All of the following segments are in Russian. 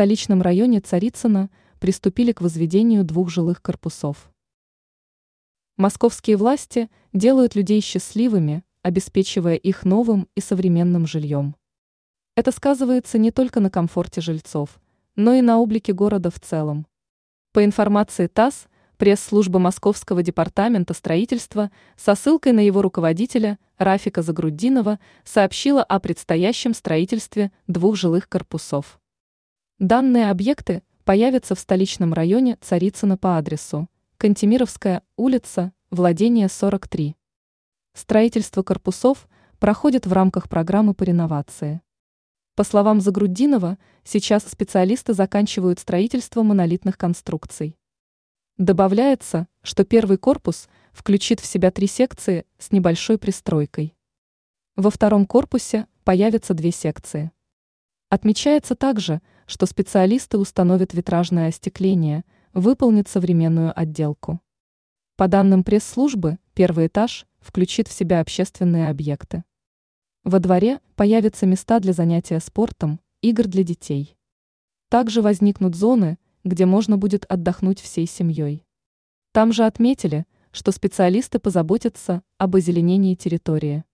столичном районе Царицына приступили к возведению двух жилых корпусов. Московские власти делают людей счастливыми, обеспечивая их новым и современным жильем. Это сказывается не только на комфорте жильцов, но и на облике города в целом. По информации ТАСС, пресс-служба Московского департамента строительства со ссылкой на его руководителя Рафика Загруддинова сообщила о предстоящем строительстве двух жилых корпусов. Данные объекты появятся в столичном районе Царицына по адресу Кантемировская улица, владение 43. Строительство корпусов проходит в рамках программы по реновации. По словам Загруддинова, сейчас специалисты заканчивают строительство монолитных конструкций. Добавляется, что первый корпус включит в себя три секции с небольшой пристройкой. Во втором корпусе появятся две секции. Отмечается также, что специалисты установят витражное остекление, выполнят современную отделку. По данным пресс-службы, первый этаж включит в себя общественные объекты. Во дворе появятся места для занятия спортом, игр для детей. Также возникнут зоны, где можно будет отдохнуть всей семьей. Там же отметили, что специалисты позаботятся об озеленении территории.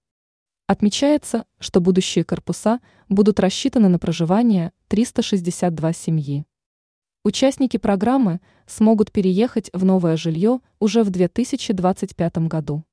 Отмечается, что будущие корпуса будут рассчитаны на проживание 362 семьи. Участники программы смогут переехать в новое жилье уже в 2025 году.